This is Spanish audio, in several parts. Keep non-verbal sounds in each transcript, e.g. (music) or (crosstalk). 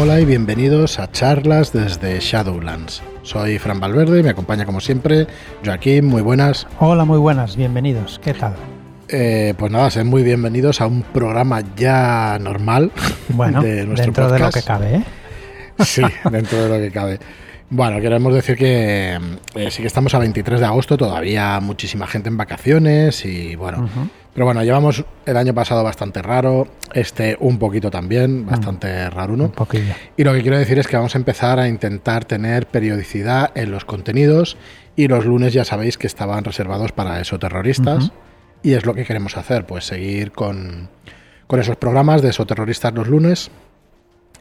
Hola y bienvenidos a charlas desde Shadowlands. Soy Fran Valverde y me acompaña como siempre Joaquín, muy buenas. Hola, muy buenas, bienvenidos. ¿Qué tal? Eh, pues nada, sean muy bienvenidos a un programa ya normal bueno, de nuestro dentro de lo que cabe, ¿eh? Sí, dentro de lo que cabe. (laughs) Bueno, queremos decir que eh, sí que estamos a 23 de agosto, todavía muchísima gente en vacaciones y bueno. Pero bueno, llevamos el año pasado bastante raro, este un poquito también, bastante raro uno. Un poquillo. Y lo que quiero decir es que vamos a empezar a intentar tener periodicidad en los contenidos y los lunes ya sabéis que estaban reservados para eso terroristas y es lo que queremos hacer, pues seguir con, con esos programas de esoterroristas los lunes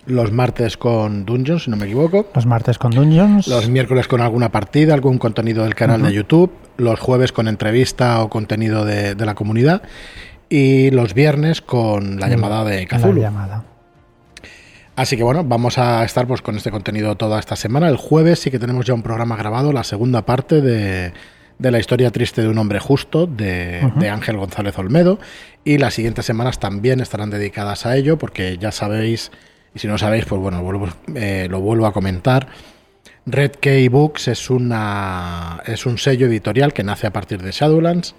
los martes con Dungeons, si no me equivoco. Los martes con Dungeons. Los miércoles con alguna partida, algún contenido del canal de YouTube. Los jueves con entrevista o contenido de, la comunidad. Y los viernes con la llamada de Cthulhu. La llamada. Así que bueno, vamos a estar pues con este contenido toda esta semana. El jueves sí que tenemos ya un programa grabado, la segunda parte de, la historia triste de un hombre justo de, de, Ángel González Olmedo. Y las siguientes semanas también estarán dedicadas a ello, porque ya sabéis y si no sabéis, pues bueno, eh, lo vuelvo a comentar. Red Key Books es, una, es un sello editorial que nace a partir de Shadowlands,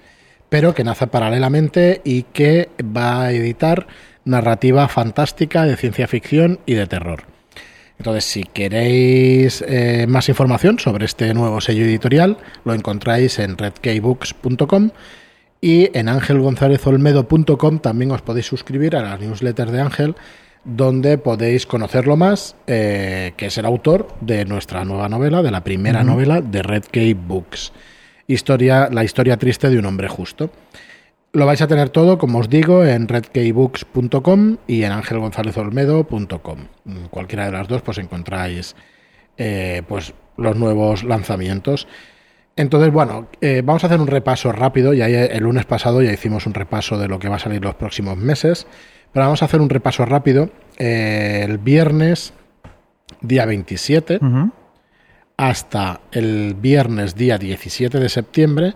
pero que nace paralelamente y que va a editar narrativa fantástica de ciencia ficción y de terror. Entonces, si queréis eh, más información sobre este nuevo sello editorial, lo encontráis en redkeybooks.com y en angelgonzalezolmedo.com también os podéis suscribir a la newsletter de Ángel donde podéis conocerlo más, eh, que es el autor de nuestra nueva novela, de la primera novela de Red Cape Books. Historia, la historia triste de un hombre justo. Lo vais a tener todo, como os digo, en redkeybooks.com y en angelgonzalezolmedo.com. Cualquiera de las dos, pues encontráis eh, pues, los nuevos lanzamientos. Entonces, bueno, eh, vamos a hacer un repaso rápido. Ya el lunes pasado ya hicimos un repaso de lo que va a salir los próximos meses. Pero vamos a hacer un repaso rápido. Eh, el viernes, día 27, hasta el viernes, día 17 de septiembre,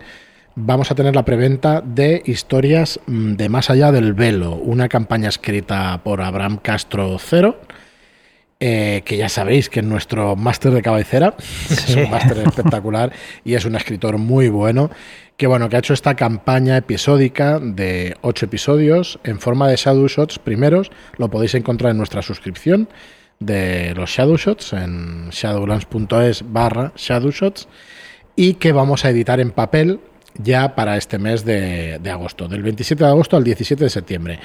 vamos a tener la preventa de Historias mm, de Más Allá del Velo, una campaña escrita por Abraham Castro Cero. Eh, que ya sabéis que es nuestro máster de cabecera, (laughs) es un máster espectacular y es un escritor muy bueno que bueno, que ha hecho esta campaña episódica de ocho episodios en forma de Shadow Shots primeros, lo podéis encontrar en nuestra suscripción de los Shadow Shots en shadowlands.es barra Shadow Shots y que vamos a editar en papel ya para este mes de, agosto, del 27 de agosto al 17 de septiembre.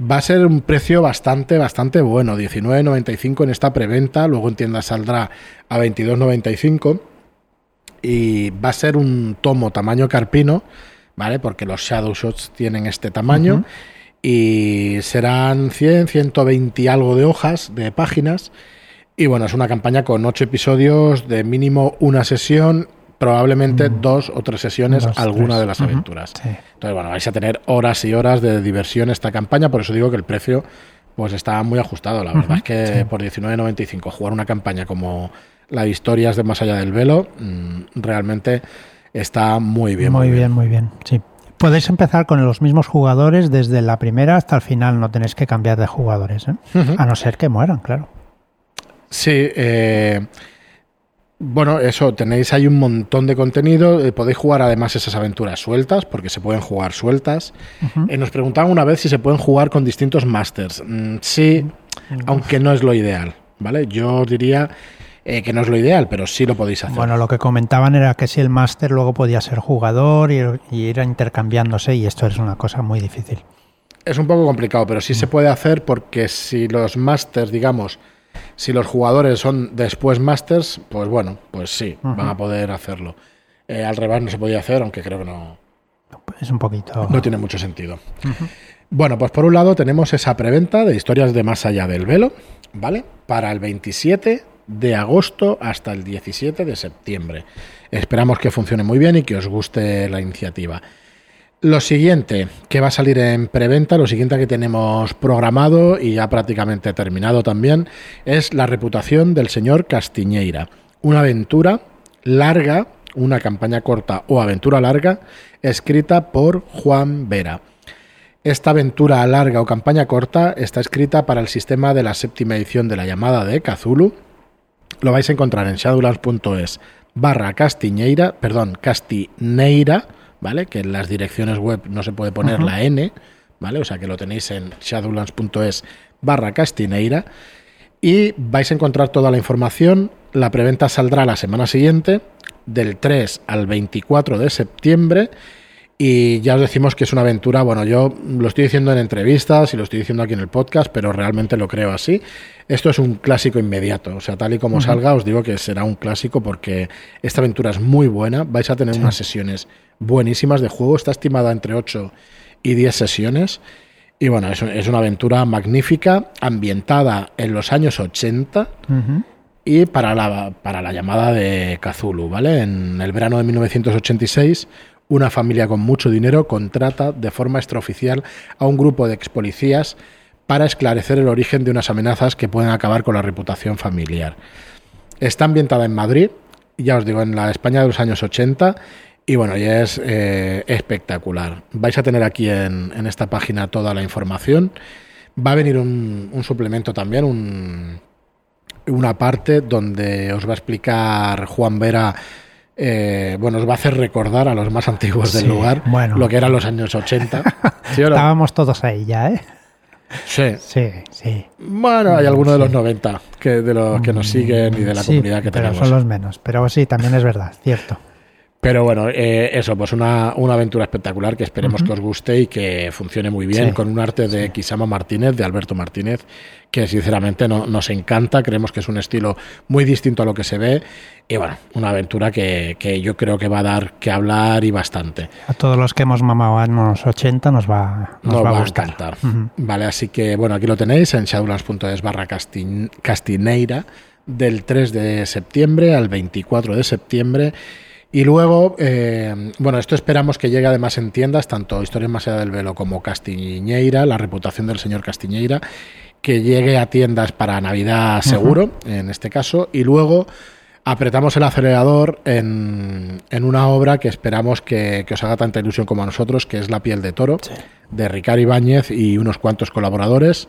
Va a ser un precio bastante, bastante bueno, 19.95 en esta preventa, luego en tienda saldrá a 22.95 y va a ser un tomo tamaño carpino, ¿vale? Porque los Shadow Shots tienen este tamaño y serán 100, 120 y algo de hojas, de páginas. Y bueno, es una campaña con ocho episodios de mínimo una sesión, probablemente dos o tres sesiones, alguna de las aventuras. Entonces, bueno, vais a tener horas y horas de diversión esta campaña, por eso digo que el precio pues está muy ajustado. La verdad es que por 19.95 jugar una campaña como la historia es de Más allá del velo, mm, realmente está muy bien. Muy, bien, muy bien, sí. Podéis empezar con los mismos jugadores desde la primera hasta el final, no tenéis que cambiar de jugadores, ¿eh? a no ser que mueran, claro. Sí, eh, bueno, eso, tenéis ahí un montón de contenido, eh, podéis jugar además esas aventuras sueltas, porque se pueden jugar sueltas. nos preguntaban una vez si se pueden jugar con distintos masters. Mm, sí, aunque no es lo ideal, ¿vale? Yo diría eh, que no es lo ideal, pero sí lo podéis hacer. Bueno, lo que comentaban era que si el máster luego podía ser jugador y, ir intercambiándose y esto es una cosa muy difícil. Es un poco complicado, pero sí se mm. puede hacer porque si los másters, digamos, si los jugadores son después másters, pues bueno, pues sí, van a poder hacerlo. Eh, al revés no se podía hacer, aunque creo que no. Es un poquito. No tiene mucho sentido. Bueno, pues por un lado tenemos esa preventa de historias de más allá del velo, ¿vale? Para el 27 de agosto hasta el 17 de septiembre. Esperamos que funcione muy bien y que os guste la iniciativa. Lo siguiente que va a salir en preventa, lo siguiente que tenemos programado y ya prácticamente terminado también, es La reputación del señor Castiñeira. Una aventura larga, una campaña corta o aventura larga, escrita por Juan Vera. Esta aventura larga o campaña corta está escrita para el sistema de la séptima edición de la llamada de Cthulhu. Lo vais a encontrar en shadowlands.es barra castiñeira, perdón, castineira, ¿vale? Que en las direcciones web no se puede poner la N, ¿vale? O sea que lo tenéis en shadowlands.es barra castineira y vais a encontrar toda la información. La preventa saldrá la semana siguiente, del 3 al 24 de septiembre. Y ya os decimos que es una aventura, bueno, yo lo estoy diciendo en entrevistas y lo estoy diciendo aquí en el podcast, pero realmente lo creo así. Esto es un clásico inmediato, o sea, tal y como salga, os digo que será un clásico porque esta aventura es muy buena, vais a tener unas sesiones buenísimas de juego, está estimada entre 8 y 10 sesiones. Y bueno, es, es una aventura magnífica, ambientada en los años 80 y para la, para la llamada de Cthulhu, ¿vale? En el verano de 1986, una familia con mucho dinero contrata de forma extraoficial a un grupo de ex policías para esclarecer el origen de unas amenazas que pueden acabar con la reputación familiar. Está ambientada en Madrid, ya os digo, en la España de los años 80 y bueno, ya es eh, espectacular. Vais a tener aquí en, esta página toda la información. Va a venir un, suplemento también, un, una parte donde os va a explicar Juan Vera. Eh, bueno, os va a hacer recordar a los más antiguos del lugar lo que eran los años 80. (laughs) Estábamos todos ahí ya, ¿eh? Sí. Sí, sí. Bueno, hay algunos de los 90 que, de los que nos siguen y de la comunidad que pero tenemos. Son los menos, pero sí, también es verdad, cierto. Pero bueno, eh, eso, pues una, una, aventura espectacular que esperemos que os guste y que funcione muy bien, con un arte de Kisama Martínez, de Alberto Martínez, que sinceramente no, nos encanta, creemos que es un estilo muy distinto a lo que se ve, y bueno, una aventura que, que yo creo que va a dar que hablar y bastante. A todos los que hemos mamado años 80 nos va, nos, va, a, encantar. Vale, así que bueno, aquí lo tenéis en shadowlands.es barra castineira del 3 de septiembre al 24 de septiembre. Y luego, eh, bueno, esto esperamos que llegue además en tiendas, tanto Historias más allá del velo como Castiñeira, la reputación del señor Castiñeira, que llegue a tiendas para Navidad seguro, en este caso, y luego apretamos el acelerador en, en una obra que esperamos que, os haga tanta ilusión como a nosotros, que es La piel de toro, de Ricardo Ibáñez y unos cuantos colaboradores,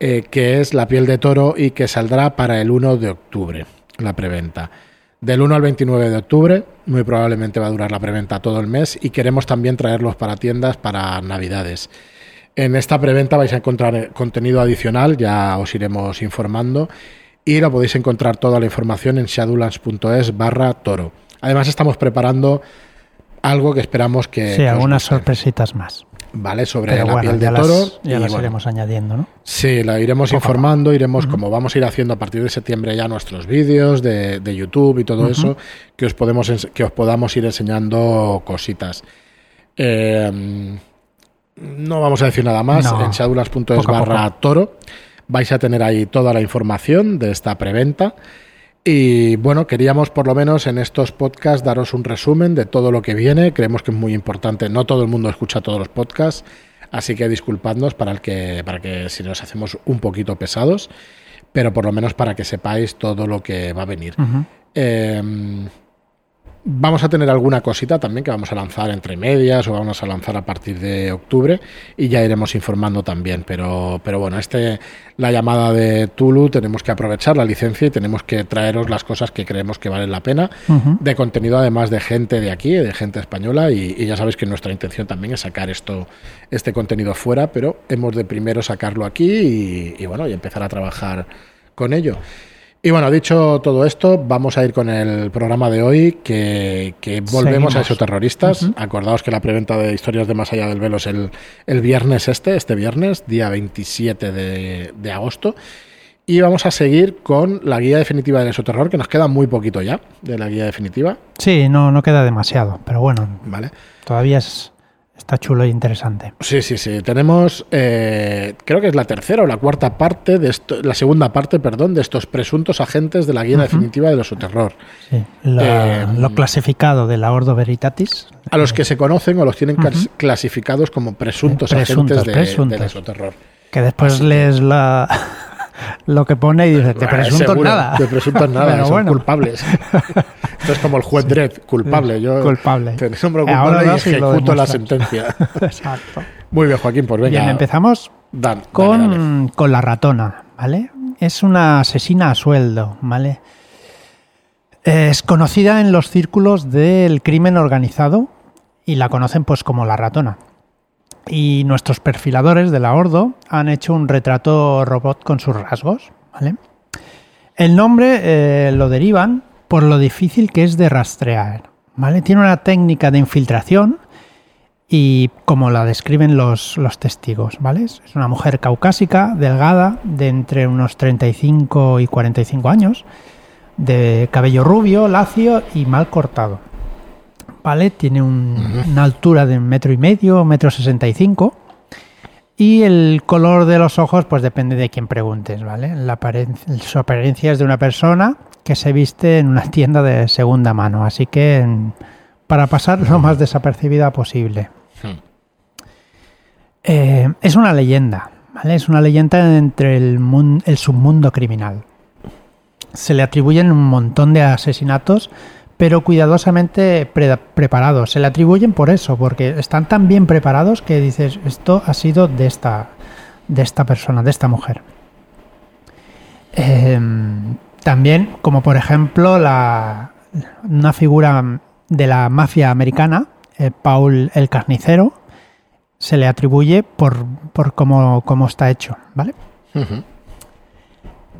eh, que es La piel de toro y que saldrá para el 1 de octubre, la preventa. Del 1 al 29 de octubre, muy probablemente va a durar la preventa todo el mes y queremos también traerlos para tiendas para Navidades. En esta preventa vais a encontrar eh, contenido adicional, ya os iremos informando y lo podéis encontrar toda la información en shadowlands.es barra toro. Además estamos preparando algo que esperamos que... Sí, algunas sorpresitas más. ¿Vale? Sobre la piel de toro. ya las iremos añadiendo, ¿no? Sí, la iremos informando, iremos, como vamos a ir haciendo a partir de septiembre ya nuestros vídeos de, YouTube y todo eso, que os, podemos, que os podamos ir enseñando cositas. Eh, no vamos a decir nada más. En shadulas.es barra toro vais a tener ahí toda la información de esta preventa. Y bueno, queríamos por lo menos en estos podcasts daros un resumen de todo lo que viene. Creemos que es muy importante. No todo el mundo escucha todos los podcasts, así que disculpadnos para el que, para que si nos hacemos un poquito pesados, pero por lo menos para que sepáis todo lo que va a venir. Vamos a tener alguna cosita también que vamos a lanzar entre medias o vamos a lanzar a partir de octubre y ya iremos informando también. Pero, pero bueno, este, la llamada de Tulu tenemos que aprovechar la licencia y tenemos que traeros las cosas que creemos que valen la pena de contenido además de gente de aquí, de gente española y, ya sabéis que nuestra intención también es sacar esto, este contenido fuera, pero hemos de primero sacarlo aquí y, y bueno, y empezar a trabajar con ello. Y bueno, dicho todo esto, vamos a ir con el programa de hoy, que, volvemos a esos terroristas. Acordaos que la preventa de Historias de Más Allá del Velo es el, el viernes este, este viernes, día 27 de, de, agosto. Y vamos a seguir con la guía definitiva del esoterror, que nos queda muy poquito ya de la guía definitiva. Sí, no, no queda demasiado, pero bueno. Vale. Todavía es Está chulo e interesante. Sí, sí, sí. Tenemos, eh, creo que es la tercera o la cuarta parte, de esto, la segunda parte, perdón, de estos presuntos agentes de la guía definitiva de su terror. Sí, eh, lo clasificado de la Ordo Veritatis. A los que se conocen o los tienen clasificados como presuntos, agentes de, del esoterror. Que después lees la, lo que pone y dice, te presunto nada. Te presunto (laughs) nada, son culpables. (laughs) Esto es como el juez Dredd, culpable. Yo culpable. Te nombro culpable y ejecuto la sentencia. (laughs) Exacto. Muy bien, Joaquín, pues venga. Bien, empezamos con, con la ratona, ¿vale? Es una asesina a sueldo, ¿vale? Es conocida en los círculos del crimen organizado y la conocen pues como la ratona. Y nuestros perfiladores de la Ordo han hecho un retrato robot con sus rasgos. ¿vale? El nombre eh, lo derivan por lo difícil que es de rastrear. ¿vale? Tiene una técnica de infiltración y como la describen los, los testigos. ¿vale? Es una mujer caucásica, delgada, de entre unos 35 y 45 años, de cabello rubio, lacio y mal cortado. ¿Vale? Tiene una altura de un metro y medio, metro sesenta y cinco. Y el color de los ojos, pues depende de quién preguntes, ¿vale? La su apariencia es de una persona que se viste en una (laughs) tienda de segunda mano, así que para pasar lo más desapercibida posible. Hmm. Eh, es una leyenda, ¿vale? Es una leyenda entre el, el submundo criminal. Se le atribuyen un montón de asesinatos pero cuidadosamente preparados. Se le atribuyen por eso, porque están tan bien preparados que dices, esto ha sido de esta, de esta persona, de esta mujer. Em, también, como por ejemplo, la, una figura de la mafia americana, eh, Paul el Carnicero, se le atribuye por, por cómo, está hecho, ¿vale?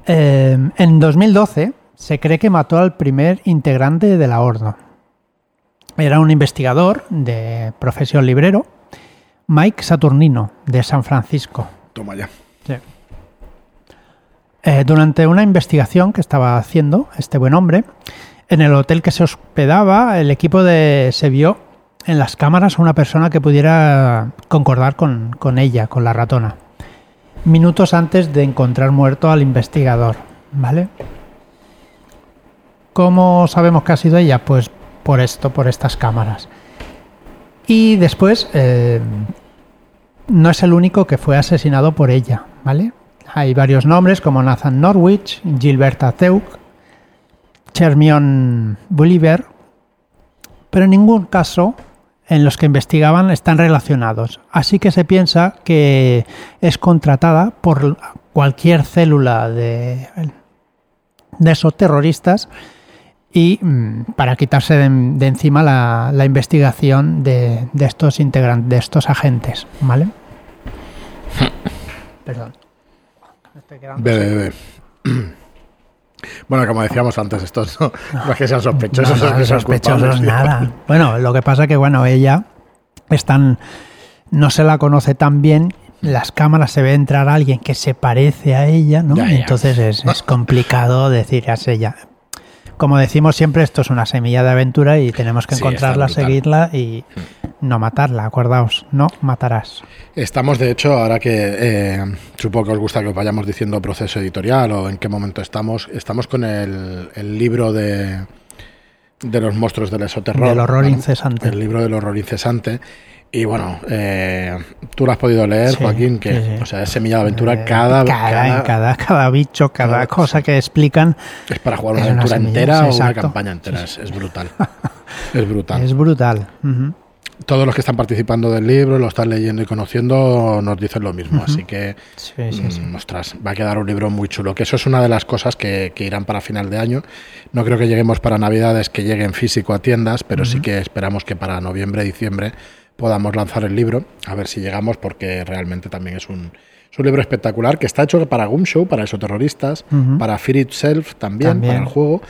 Em, en 2012 se cree que mató al primer integrante de la Horda. Era un investigador de profesión librero, Mike Saturnino, de San Francisco. Toma ya. Eh, durante una investigación que estaba haciendo este buen hombre, en el hotel que se hospedaba, el equipo de, se vio en las cámaras a una persona que pudiera concordar con, con ella, con la ratona, minutos antes de encontrar muerto al investigador. ¿Vale? ¿Cómo sabemos que ha sido ella? Pues por esto, por estas cámaras. Y después, eh, no es el único que fue asesinado por ella, ¿vale? Hay varios nombres como Nathan Norwich, Gilberta Teuk, Chermion Bolivar, pero en ningún caso en los que investigaban están relacionados. Así que se piensa que es contratada por cualquier célula de, de esos terroristas y mm, para quitarse de, encima la, investigación de, estos integrantes, de estos agentes, ¿vale? (laughs) Perdón. Bebe, bebe. (clears throat) Bueno, como decíamos antes, estos no, es que sean sospechosos, no, sospechosos nada. Bueno, lo que pasa es que bueno, ella están no se la conoce tan bien las cámaras se ve entrar a alguien que se parece a ella, ¿no? Entonces es, (laughs) es, complicado decir es ella como decimos siempre, esto es una semilla de aventura y tenemos que encontrarla, seguirla y no matarla, acordaos, no matarás. Estamos, de hecho, ahora que eh, supongo que os gusta que os vayamos diciendo proceso editorial o en qué momento estamos, estamos con el, libro de, de los monstruos del esoterror. Del horror incesante. El libro del horror incesante. Y bueno, eh, tú lo has podido leer, Joaquín, que o sea, es semilla de aventura eh, cada, cada, cada, cada, bicho, cada, cosa que explican. Es para jugar una aventura entera o una campaña entera, (laughs) es, brutal. es brutal. Es brutal. Todos los que están participando del libro, lo están leyendo y conociendo, nos dicen lo mismo. Así que, mm, ostras, va a quedar un libro muy chulo. Que eso es una de las cosas que, irán para final de año. No creo que lleguemos para Navidades, que llegue en físico a tiendas, pero sí que esperamos que para noviembre, diciembre podamos lanzar el libro, a ver si llegamos, porque realmente también es un, libro espectacular que está hecho para Show, para esos para Fear Itself también, para el juego,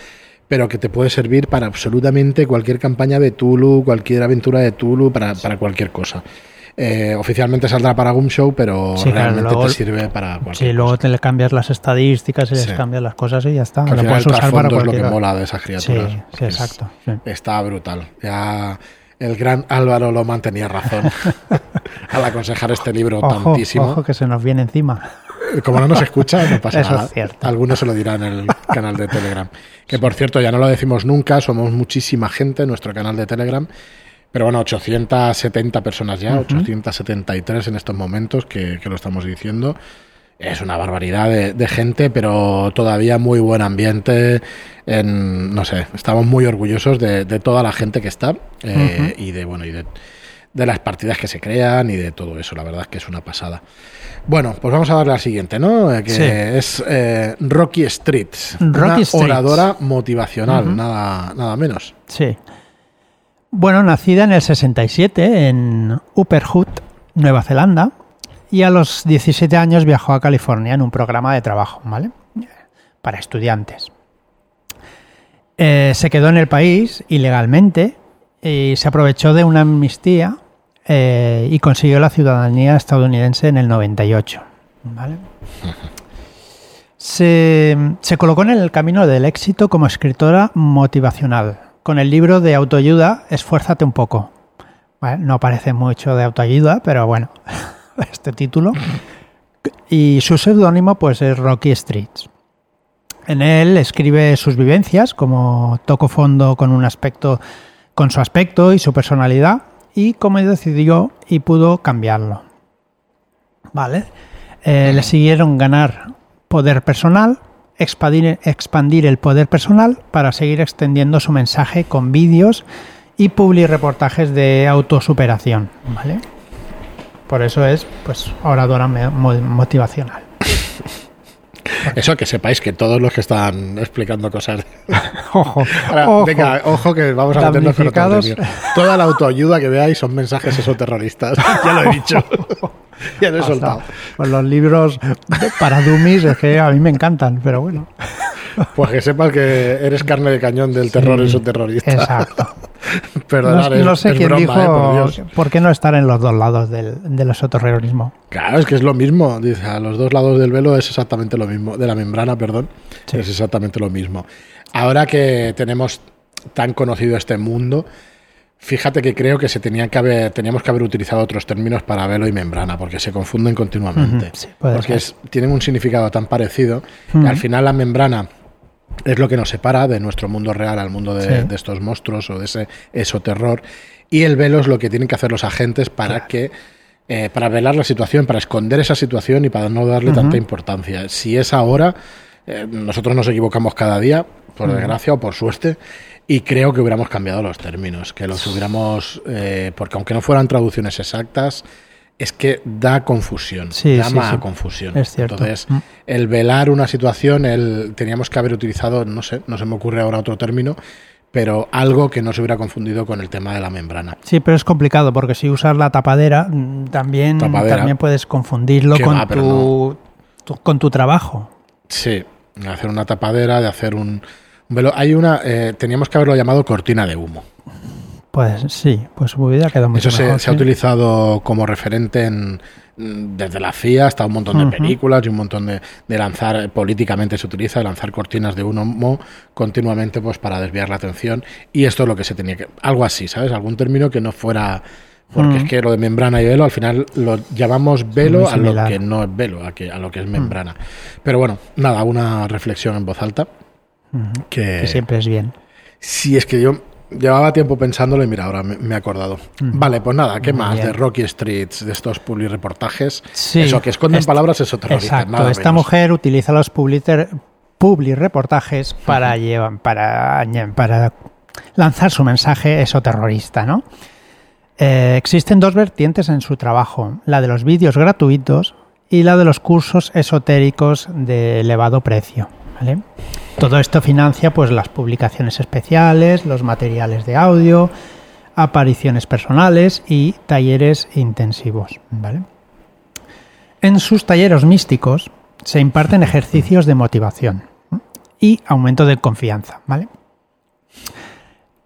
pero que te puede servir para absolutamente cualquier campaña de Tulu, cualquier aventura de Tulu, para, para cualquier cosa. Eh, oficialmente saldrá para Show, pero realmente te sirve para cualquier Sí, luego te le cambias las estadísticas y les cambias las cosas y ya está. Al final el es lo que mola de esas criaturas. Sí, exacto. Está brutal. Ya el gran Álvaro lo mantenía razón (laughs) al aconsejar este libro tantísimo. Ojo que se nos viene encima. Eh, como no nos escucha, no pasa nada. Es cierto. Algunos se lo dirán en el canal de Telegram. Que por cierto, ya no lo decimos nunca, somos muchísima gente en nuestro canal de Telegram. Pero bueno, 870 personas ya, 873 en estos momentos que, que, lo estamos diciendo. Es una barbaridad de, gente, pero todavía muy buen ambiente. En, no sé, estamos muy orgullosos de, toda la gente que está eh, y de bueno y de, las partidas que se crean y de todo eso. La verdad es que es una pasada. Bueno, pues vamos a darle la siguiente, ¿no? Eh, que es eh, Rocky Street, una oradora motivacional, nada, nada menos. Sí. Bueno, nacida en el 67 en Upper Hood, Nueva Zelanda y a los 17 años viajó a California en un programa de trabajo, ¿vale? Para estudiantes. Eh, se quedó en el país ilegalmente y se aprovechó de una amnistía eh, y consiguió la ciudadanía estadounidense en el 98. ¿vale? Se, se, colocó en el camino del éxito como escritora motivacional, con el libro de autoayuda Esfuérzate un poco. no parece mucho de autoayuda, pero bueno, (laughs) este título. Y su seudónimo pues es Rocky Streets. En él escribe sus vivencias, como toco fondo con un aspecto, con su aspecto y su personalidad, y cómo decidió y pudo cambiarlo. Vale. Eh, le siguieron ganar poder personal, expandir, expandir el poder personal para seguir extendiendo su mensaje con vídeos y public reportajes de autosuperación. ¿Vale? Por eso es, pues, oradora motivacional. (laughs) Eso que sepáis que todos los que están explicando cosas. (laughs) ojo, ojo, venga, ojo que vamos a meternos con Toda la autoayuda que veáis son mensajes esoterroristas. (laughs) ya lo he dicho. ya lo he soltado. Pues los libros para dummies es que a mí me encantan, pero bueno. Pues que sepas que eres carne de cañón del terror esoterrorista. Exacto. (laughs) Perdonad, no, sé quién dijo ¿eh? por, qué no estar en los dos lados del, del esoterrorismo. Claro, es que es lo mismo. Dice, a los dos lados del velo es exactamente lo mismo. De la membrana, perdón. Es exactamente lo mismo. Ahora que tenemos tan conocido este mundo, fíjate que creo que se tenían que haber, teníamos que haber utilizado otros términos para velo y membrana, porque se confunden continuamente. porque tienen un significado tan parecido que al final la membrana es lo que nos separa de nuestro mundo real al mundo de, estos monstruos o de ese esoterror. Y el velo es lo que tienen que hacer los agentes para que eh, para velar la situación, para esconder esa situación y para no darle tanta importancia. Si es ahora, eh, nosotros nos equivocamos cada día, por desgracia o por suerte, y creo que hubiéramos cambiado los términos, que los hubiéramos, eh, porque aunque no fueran traducciones exactas, es que da confusión, llama confusión. Es cierto. Entonces, mm. el velar una situación, el, teníamos que haber utilizado, no sé, no se me ocurre ahora otro término, pero algo que no se hubiera confundido con el tema de la membrana. Sí, pero es complicado porque si usas la tapadera mm, también, también puedes confundirlo con, tu, con tu trabajo. Sí, hacer una tapadera, de hacer un, velo. Hay una, eh, teníamos que haberlo llamado cortina de humo. Pues sí, pues su vida quedó mucho Eso se, se ha utilizado como referente en, desde la CIA hasta un montón de películas y un montón de, de, lanzar, políticamente se utiliza, de lanzar cortinas de humo continuamente pues para desviar la atención y esto es lo que se tenía que... Algo así, ¿sabes? Algún término que no fuera... Porque es que lo de membrana y velo al final lo llamamos velo a lo que no es velo, a, que, a lo que es membrana. Pero bueno, nada, una reflexión en voz alta. que siempre es bien. Sí, es que yo Llevaba tiempo pensándolo y mira, ahora me, he acordado. Vale, pues nada, ¿qué más de Rocky Streets, de estos public reportajes? Eso, que esconden palabras eso Exacto, esta mujer utiliza los public, reportajes para, para, para lanzar su mensaje esoterrorista, ¿no? Eh, existen dos vertientes en su trabajo, la de los vídeos gratuitos y la de los cursos esotéricos de elevado precio. ¿vale? Todo esto financia pues las publicaciones especiales, los materiales de audio, apariciones personales y talleres intensivos. En sus talleres místicos se imparten ejercicios de motivación y aumento de confianza. ¿vale?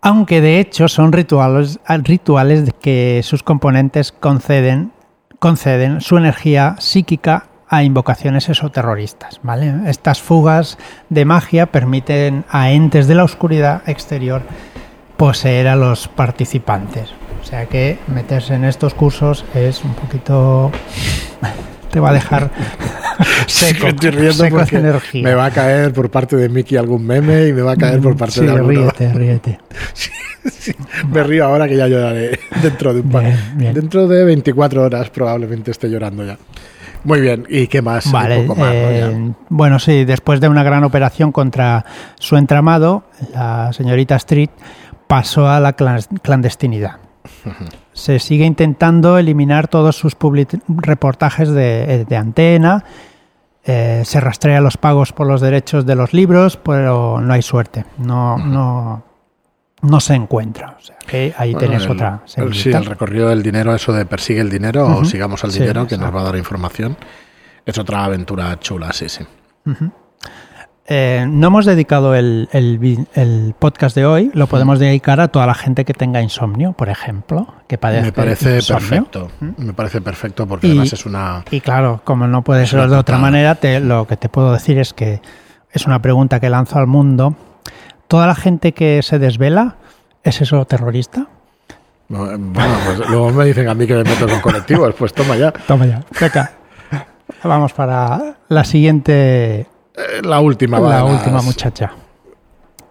Aunque de hecho son rituales, rituales que sus componentes conceden, conceden su energía psíquica a invocaciones esoterroristas. ¿vale? Estas fugas de magia permiten a entes de la oscuridad exterior poseer a los participantes. O sea que meterse en estos cursos es un poquito... te va a dejar (laughs) seco, de energía. Me va a caer por parte de Mickey algún meme y me va a caer por parte de alguno. ríete, ríete. (laughs) me río ahora que ya lloraré (laughs) dentro de un par. Dentro de 24 horas probablemente esté llorando ya. Muy bien, ¿y qué más? Vale, eh, bueno, sí, después de una gran operación contra su entramado, la señorita Street pasó a la clandestinidad. Se sigue intentando eliminar todos sus reportajes de, eh, antena, eh, se rastrea los pagos por los derechos de los libros, pero no hay suerte, no, no, no se encuentra. O sea, que ahí tenés otra. sí, el recorrido del dinero, eso de persigue el dinero o sigamos al dinero, que nos va a dar información, es otra aventura chula, sí, sí. Eh, no hemos dedicado el, podcast de hoy, lo podemos dedicar a toda la gente que tenga insomnio, por ejemplo, que padece Me parece perfecto, me parece perfecto porque además es una... Y claro, como no puede ser de otra manera, lo que te puedo decir es que es una pregunta que lanzo al mundo. ¿Toda la gente que se desvela es eso terrorista? Bueno, pues luego me dicen a mí que me meto con colectivos, (laughs) pues toma ya. Toma ya, venga. Vamos para la siguiente eh, la última. La última muchacha.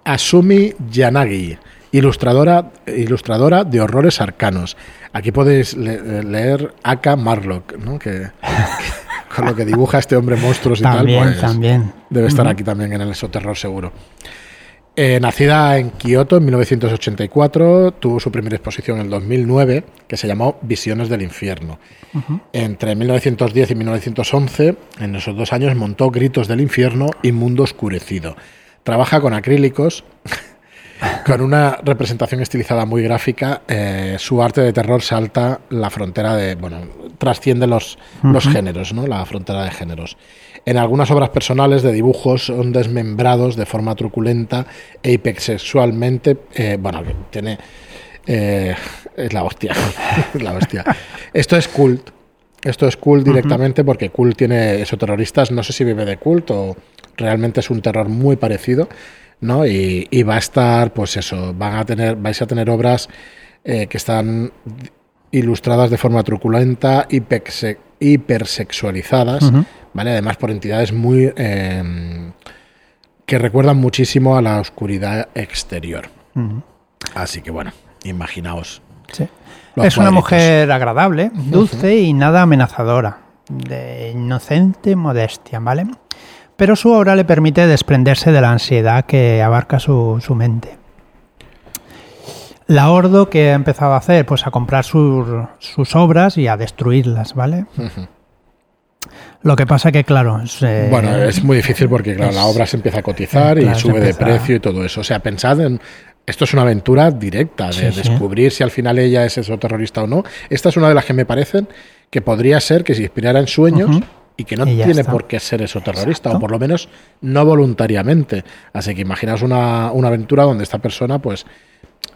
Asumi Yanagi, ilustradora, ilustradora de horrores arcanos. Aquí podéis leer Aka Marlock, ¿no? que, con lo que dibuja este hombre monstruos y tal, pues también. debe estar aquí también en el Esoterror seguro. Eh, nacida en Kioto en 1984, tuvo su primera exposición en el 2009, que se llamó Visiones del Infierno. Entre 1910 y 1911, en esos dos años, montó Gritos del Infierno y Mundo Oscurecido. Trabaja con acrílicos, (laughs) con una representación estilizada muy gráfica. Eh, su arte de terror salta la frontera de, bueno, trasciende los, los géneros, ¿no? La frontera de géneros. En algunas obras personales de dibujos son desmembrados de forma truculenta e hipersexualmente. Eh, bueno, tiene. Eh, es la hostia. (laughs) la hostia. Esto es cult. Esto es cult directamente porque cult tiene esos terroristas. No sé si vive de cult o realmente es un terror muy parecido. ¿no? Y, va a estar, pues eso, van a tener, vais a tener obras eh, que están ilustradas de forma truculenta, hipersexualizadas, ¿vale? Además por entidades muy... Eh, que recuerdan muchísimo a la oscuridad exterior. Así que bueno, imaginaos. Es una mujer agradable, dulce y nada amenazadora, de inocente modestia, ¿vale? Pero su obra le permite desprenderse de la ansiedad que abarca su, su mente. La Ordo que ha empezado a hacer, pues a comprar sus obras y a destruirlas, ¿vale? Lo que pasa que, claro... bueno, es muy difícil porque, claro, la obra se empieza a cotizar y sube de precio y todo eso. O sea, pensad en... Esto es una aventura directa de descubrir si al final ella es eso terrorista o no. Esta es una de las que me parecen que podría ser que se inspirara en sueños y que no tiene por qué ser eso terrorista, o por lo menos no voluntariamente. Así que imaginaos una, una aventura donde esta persona, pues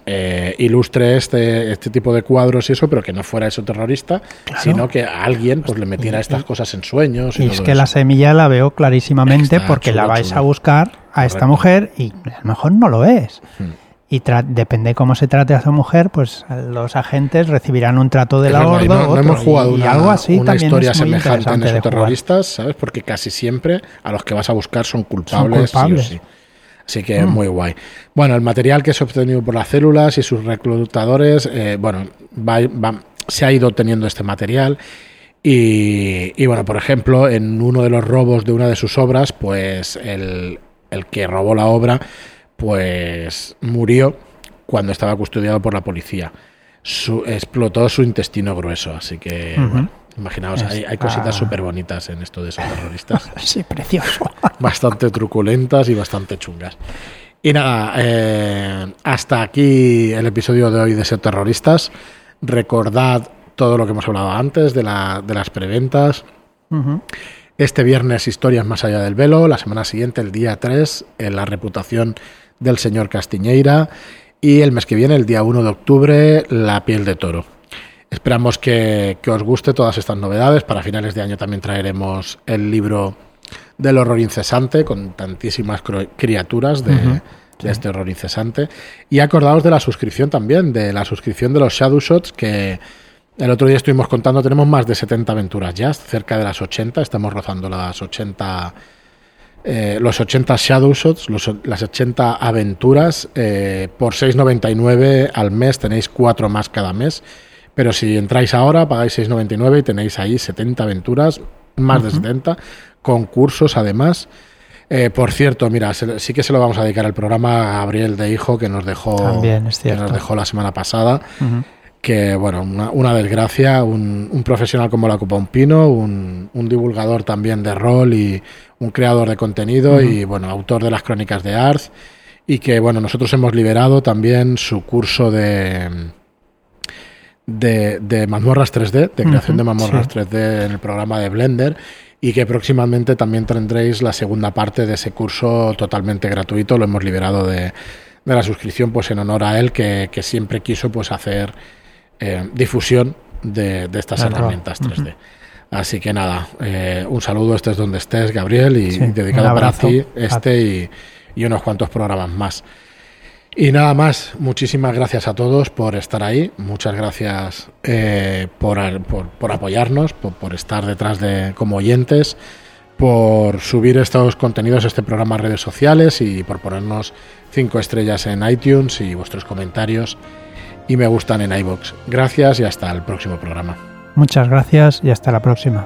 eh, ilustre este, este tipo de cuadros y eso, pero que no fuera eso terrorista, sino que alguien pues le metiera estas cosas en sueños. Y, es que la semilla la veo clarísimamente porque la vais a buscar a esta mujer y a lo mejor no lo es. Hmm. Y depende cómo se trate a esa mujer, pues los agentes recibirán un trato de la orden. No, hemos jugado una, algo así una historia semejante en esos terroristas, ¿sabes? Porque casi siempre a los que vas a buscar son culpables. Son culpables. Sí Así que mm. muy guay. Bueno, el material que se ha obtenido por las células y sus reclutadores, eh, bueno, se ha ido obteniendo este material. Y, bueno, por ejemplo, en uno de los robos de una de sus obras, pues el, que robó la obra, pues murió cuando estaba custodiado por la policía. explotó su intestino grueso, así que bueno, Imaginaos, hay, cositas súper bonitas en esto de esos terroristas. (laughs) sí, precioso. bastante truculentas y bastante chungas. Y nada, eh, hasta aquí el episodio de hoy de ser terroristas. Recordad todo lo que hemos hablado antes de, las preventas. Este viernes, historias más allá del velo. La semana siguiente, el día 3, en la reputación del señor Castiñeira. Y el mes que viene, el día 1 de octubre, la piel de toro. Esperamos que, os guste todas estas novedades. Para finales de año también traeremos el libro del horror incesante con tantísimas criaturas de, este horror incesante. Y acordaos de la suscripción también, de la suscripción de los Shadow Shots que el otro día estuvimos contando, tenemos más de 70 aventuras ya, cerca de las 80, estamos rozando las 80... Eh, los 80 Shadow Shots, las 80 aventuras, eh, por 6,99 al mes tenéis cuatro más cada mes pero si entráis ahora, pagáis 6,99 y tenéis ahí 70 aventuras más de 70, concursos además. Eh, por cierto, mira, sí que se lo vamos a dedicar al programa a Gabriel de Hijo, que nos dejó, También que nos dejó la semana pasada. Que, bueno, una, desgracia, un, profesional como la Copa Un Pino, un, divulgador también de rol y un creador de contenido y, bueno, autor de las crónicas de Arth. Y que, bueno, nosotros hemos liberado también su curso de de, de mazmorras 3D, de creación de mazmorras 3D en el programa de Blender y que próximamente también tendréis la segunda parte de ese curso totalmente gratuito. Lo hemos liberado de, de la suscripción pues en honor a él que, siempre quiso pues hacer eh, difusión de, estas herramientas 3D. Así que nada, eh, un saludo, estés donde estés, Gabriel, y, dedicado para ti este y, y unos cuantos programas más. Y nada más, muchísimas gracias a todos por estar ahí, muchas gracias eh, por, por, apoyarnos, por, estar detrás de como oyentes, por subir estos contenidos a este programa a redes sociales y por ponernos cinco estrellas en iTunes y vuestros comentarios y me gustan en iBox. Gracias y hasta el próximo programa. Muchas gracias y hasta la próxima.